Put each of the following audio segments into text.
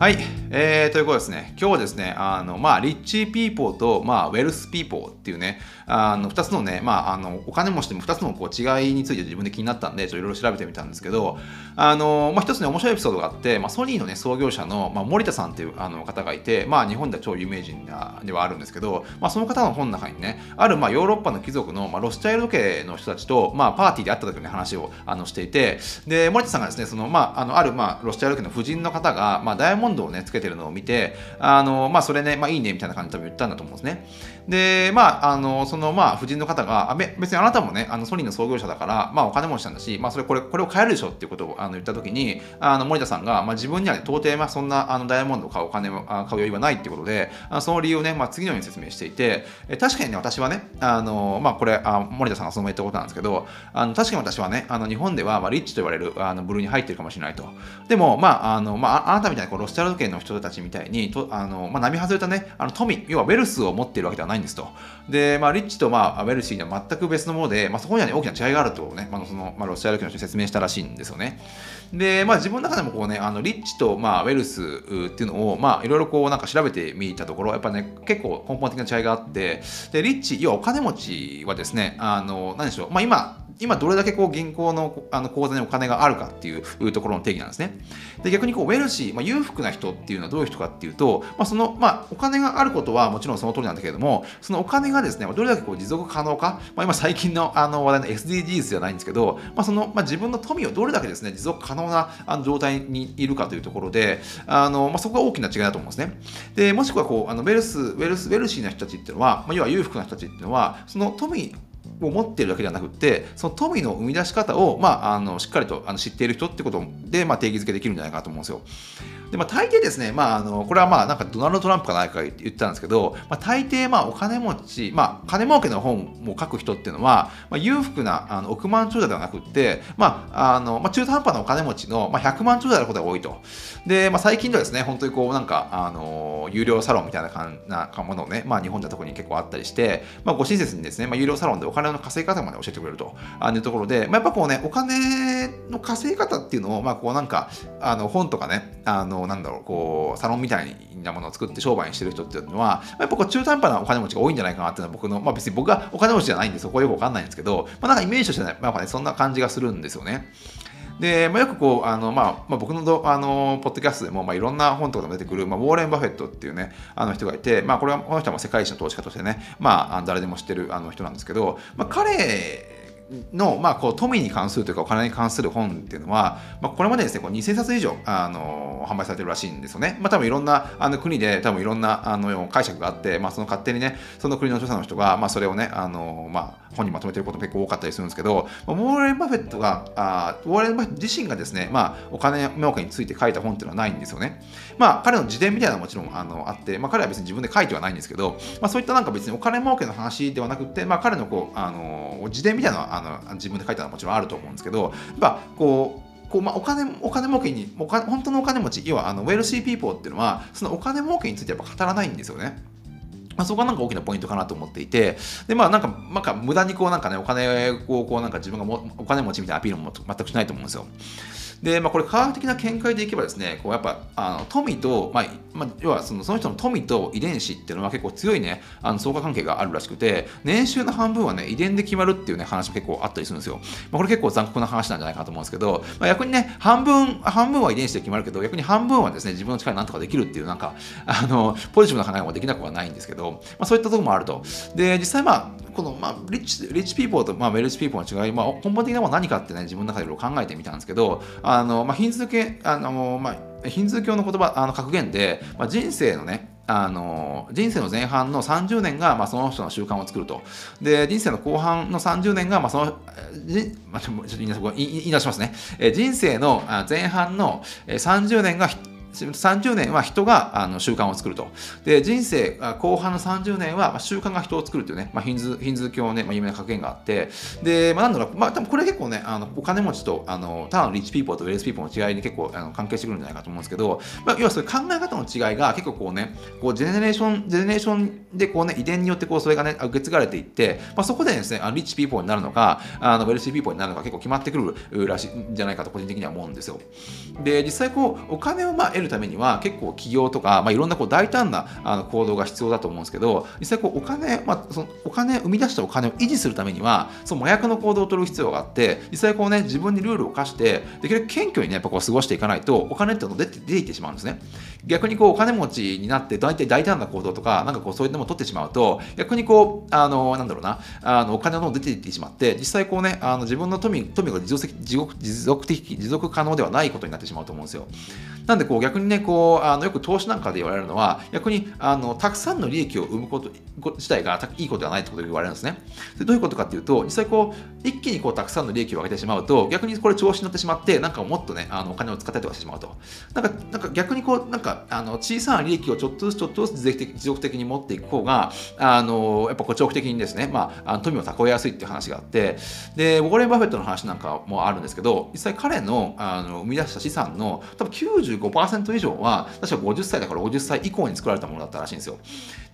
はい、えー、ということですね、今日はですね、あのまあ、 rich people と、まあ、 wealth people っていうね、あの2つのね、まあ、あのお金持ちでも2つのこう違いについて自分で気になったんで、いろいろ調べてみたんですけど、あのまあ、1つね、面白いエピソードがあって、まあ、ソニーの、ね、創業者の、まあ、盛田さんっていうあの方がいて、まあ、日本では超有名人ではあるんですけど、まあ、その方の本の中にね、ある、まあ、ヨーロッパの貴族の、まあ、ロスチャイルド家の人たちと、まあ、パーティーで会った時の話をあのしていて、で森田さんがですね、そのまあ、あのある、まあ、ロスチャイルド家の夫人の方が、まあ、ダイヤモンドをね、つけてるのをを見て、あの、まあ、それね、まあ、いいねみたいな感じで多分言ったんだと思うんですね。で、まあ、あの、その、まあ、夫人の方が、あ別にあなたもね、あのソニーの創業者だから、まあ、お金持ちなんだし、まあ、それ、これ、これを買えるでしょっていうことをあの言ったときに、あの、森田さんが、まあ、自分には、ね、到底、まあ、そんな、あの、ダイヤモンドを買うお金を買う余裕はないっていうことで、あのその理由をね、まあ、次のように説明していて、え確かにね、私はね、あの、まあ、これ、あ森田さんがそのまま言ったことなんですけど、あの、確かに私はね、あの、日本では、まあ、リッチと言われる、あの、部類に入ってるかもしれないと。でも、まあ、あの、まあ、あなたみたいに、こう、ロスチャルド系の人たちみたいに、とあの、まあ、並外れたね、あの、富、要はウェルスを持っているわけではないんですと。で、まあ、リッチと、まあ、ウェルシーには全く別のもので、まあ、そこには、ね、大きな違いがあるとね、まあ、その、まあ、ロシア領の人に説明したらしいんですよね。で、まあ、自分の中でもこうね、あのリッチと、まあ、ウェルスっていうのを、まあ、いろいろこう、なんか調べてみたところ、やっぱね、結構根本的な違いがあって、で、リッチ、要はお金持ちはですね、あの、何でしょう、まあ、今、今どれだけこう銀行のあの口座にお金があるかっていうところの定義なんですね。で逆にこうウェルシー、まあ、裕福な人っていうのはどういう人かっていうと、まあ、そのまあ、お金があることはもちろんその通りなんだけれども、そのお金がですね、どれだけこう持続可能か、まあ、今最近のあの話題の SDGs じゃないんですけど、まあ、そのまあ、自分の富をどれだけですね、持続可能なあの状態にいるかというところで、あのまあ、そこが大きな違いだと思うんですね。でもしくはこうあの wealth wealth wealthy な人たちっていうのは、まあ、要は裕福な人たちっていうのは、その富を持っているだけではなくてその富の生み出し方を、まあ、あのしっかりとあの知っている人ってことで、まあ、定義づけできるんじゃないかなと思うんですよ。で、まあ、大抵ですね、まあ、あのこれはまあなんかドナルド・トランプか何か言ってたんですけど、まあ、大抵まあお金持ち、まあ、金儲けの本を書く人っていうのは、まあ、裕福なあの億万長者ではなくて、まああのまあ、中途半端なお金持ちの、まあ、100万長者であることが多いと。で、まあ、最近ではですね、本当にこうなんか、あの有料サロンみたいな感なものをね、まあ、日本では特に結構あったりして、まあ、ご親切にですね、まあ、有料サロンでお金の稼ぎ方まで教えてくれるというところで、まあ、やっぱこうね、お金の稼ぎ方っていうのを、まあ、こうなんか、あの本とかね、あのなんだろう、こう、サロンみたいなものを作って商売にしてる人っていうのは、やっぱこう中途半端なお金持ちが多いんじゃないかなっていうのは僕の、まあ別に僕がお金持ちじゃないんでそこはよくわかんないんですけど、まあなんかイメージとしてね、やっぱね、そんな感じがするんですよね。で、まあ、よくこう、あの、まあ、まあ、僕のどあのポッドキャストでも、まあ、いろんな本とかでも出てくる、まあ、ウォーレン・バフェットっていうね、あの人がいて、まあ、これは、この人は世界一の投資家としてね、まあ、誰でも知ってるあの人なんですけど、まあ、彼の、まあ、こう富に関するというかお金に関する本っていうのは、まあ、これまでですねこう2000冊以上あの販売されてるらしいんですよね。まあ、多分いろんなあの国で多分いろんなあの解釈があって、まあ、その勝手にねその国の著者の人が、まあ、それをねあの、まあ、本にまとめてることも結構多かったりするんですけど、ウォーレン・バフェットがあウォーレン・バフェット自身がですね、まあ、お金儲けについて書いた本っていうのはないんですよね。まあ、彼の自伝みたいなのももちろんあのあって、まあ、彼は別に自分で書いてはないんですけど、まあ、そういったなんか別にお金儲けの話ではなくて、まあ、彼のこうあの自伝みたいなのはあの自分で書いたのはもちろんあると思うんですけど、やっぱこう、こうまあ、お金お金儲けにお金本当のお金持ち要はあの wealthy people っていうのはそのお金儲けについてやっぱ語らないんですよね。まあ、そこがなんか大きなポイントかなと思っていて、で、まあなんか、なんか無駄にこうなんかね、お金をこうなんか自分がもお金持ちみたいなアピールも全くしないと思うんですよ。で、まあ、これ科学的な見解でいけばですね、こうやっぱあの富と、まあまあ、要はそのその人の富と遺伝子っていうのは結構強いね、あの相関関係があるらしくて、年収の半分はね、遺伝で決まるっていうね、話も結構あったりするんですよ。まあ、これ結構残酷な話なんじゃないかなと思うんですけど、まあ、逆にね、半分、半分は遺伝子で決まるけど、逆に半分はですね、自分の力なんとかできるっていう、なんか、あの、ポジティブな考えもできなくはないんですけど、まあ、そういったところもあると。で、実際まあ、この、まあ、 rich、rich people と、まあ、 wealthy people の違い、まあ、根本的なものは何かってね、自分の中でいろいろ考えてみたんですけど、あの、まあ、ヒンズー系、あの、まあ、ヒンズー教の言葉、あの格言で、まあ、人生のね、あの人生の前半の30年が、まあ、その人の習慣を作ると。で、人生の後半の30年が、まあ、その、じまあ、ちょっと言い直しますね。え人生の前半の30年が30年は人があの習慣を作ると。で、人生後半の30年は習慣が人を作るというね、まあ、ヒンズヒンズー教のね、まあ、有名な格言があって、で、まあ、なんだろう、まあ、多分これ結構ね、あのお金持ちと、あの、ただの rich people と wealth people の違いに結構あの関係してくるんじゃないかと思うんですけど、まあ、要はそういう考え方の違いが結構こうね、こうジェネレーション、ジェネレーションでこうね遺伝によってこうそれがね受け継がれていって、まあ、そこでですねあの rich people になるのかあの wealthy people になるのか結構決まってくるらしいんじゃないかと個人的には思うんですよ。で実際こうお金をまあ得るためには結構起業とか、まあ、いろんなこう大胆なあの行動が必要だと思うんですけど実際こうお金、まあ、そのお金生み出したお金を維持するためにはその麻薬の行動を取る必要があって実際こうね自分にルールを課してできるだけ謙虚にねやっぱこう過ごしていかないとお金っていうの出て出ていってしまうんですね。逆にこうお金持ちになって大体大胆な行動とかなんかこうそういうのも取ってしまうと逆にこうあのなんだろうなあのお金の出ていってしまって実際こうねあの自分の富富が持続持続的持続可能ではないことになってしまうと思うんですよ。なんでこう逆にねこうあのよく投資なんかで言われるのは逆にあのたくさんの利益を生むこと自体がいいことではないってことで言われるんですね。でどういうことかっていうと実際こう一気にこうたくさんの利益を上げてしまうと逆にこれ調子に乗ってしまってなんかもっとねあのお金を使ったりとかしてしまうと。なんかなんか逆にこうなんかあの小さな利益をちょっとずつちょっとずつ持続的に持っていく。方があのやっぱこう長期的にですね、まあ、富を蓄えやすいっていう話があってでウォーレン・バフェットの話なんかもあるんですけど実際彼のあの生み出した資産の多分95%以上は確か50歳だから50歳以降に作られたものだったらしいんですよ。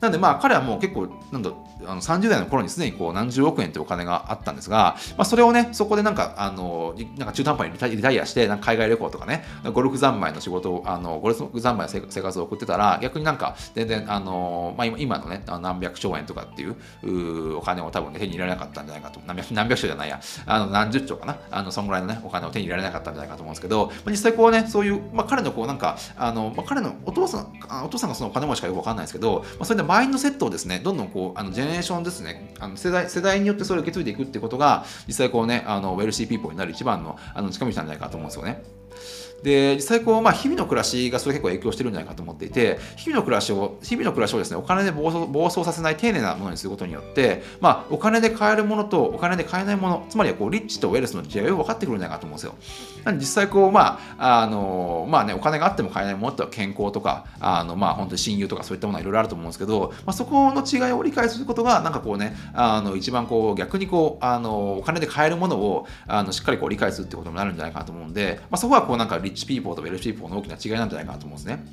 なんでまあ彼はもう結構なんだあの30代の頃にすでにこう何十億円というお金があったんですが、まあ、それをねそこでなんかあのなんか中途半端にリタイアしてなんか海外旅行とかねゴルフ三昧の仕事をあのゴルフ三昧の生活を送ってたら逆になんか全然あの、まあ、今のね何百兆円とかっていうお金を多分、ね、手に入れられなかったんじゃないかと何百何百兆じゃないやあの何十兆かなあのそんぐらいのねお金を手に入れられなかったんじゃないかと思うんですけど、まあ、実際こうねそういう、まあ、彼のこうなんかあの、まあ、彼のお父さんお父さんがそのお金持ちかよくわかんないですけど、まあ、それでマインドセットをですねどんどんこうあのジェネレーションですねあの世代世代によってそれを受け継いでいくってことが実際こうねあの wealthy people になる一番のあの近道なんじゃないかと思うんですよね。で実際こう、まあ、日々の暮らしがそれ結構影響してるんじゃないかと思っていて日々の暮らしを日々の暮らしをですねお金で暴走暴走させない丁寧なものにすることによって、まあ、お金で買えるものとお金で買えないものつまりこうリッチとウェルスの違いを分かってくるんじゃないかと思うんですよ。なんで実際こうまああのまあねお金があっても買えないものって健康とかあのまあ本当に親友とかそういったものはいろいろあると思うんですけど、まあ、そこの違いを理解することがなんかこうねあの一番こう逆にこうあのお金で買えるものをあのしっかりこう理解するってことになるんじゃないかなと思うんで、まあ、そこはこうなんかリッチピーポーとウェルシーポーの大きな違いなんじゃないかなと思うんですね。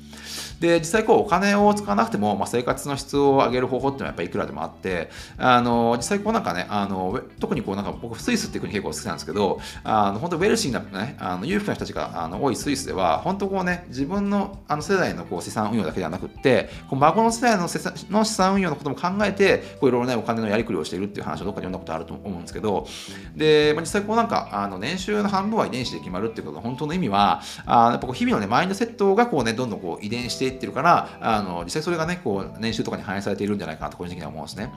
で実際こうお金を使わなくても、まあ、生活の質を上げる方法っていうのはやっぱりいくらでもあってあの実際こうなんかねあの特にこうなんか僕スイスっていう国結構好きなんですけどあの本当ウェルシーなねあの裕福な人たちがあの多いスイスでは本当こうね自分のあの世代のこう資産運用だけではなくってこう孫の世代のの資産運用のことも考えてこういろいろねお金のやりくりをしているっていう話をどっかで読んだことあると思うんですけどで、まあ、実際こうなんかあの年収の半分は遺伝子で決まるっていうことの本当の意味はあやっぱこう日々のねマインドセットがこうねどんどんこう遺伝していってるからあの実際それがねこう年収とかに反映されているんじゃないかなと個人的には思うんですね。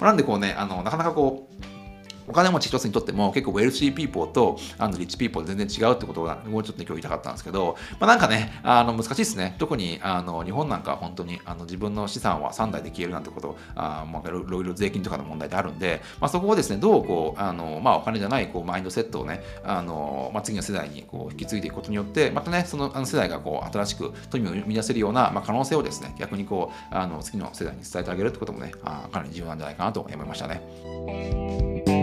なんでこうねあのなかなかこうお金持ち一つにとっても結構 wealthy people とあの rich people 全然違うってことがもうちょっと、ね、今日言いたかったんですけど、まあ、なんかねあの難しいですね特にあの日本なんか本当にあの自分の資産は3代で消えるなんてことあ、まあ、いろいろ税金とかの問題であるんで、まあ、そこをですねどうこうあの、まあ、お金じゃないこうマインドセットをねあの、まあ、次の世代にこう引き継いでいくことによってまたねそのあの世代がこう新しく富を生み出せるような、まあ、可能性をですね逆にこうあの次の世代に伝えてあげるってこともねあかなり重要なんじゃないかなと思いましたね。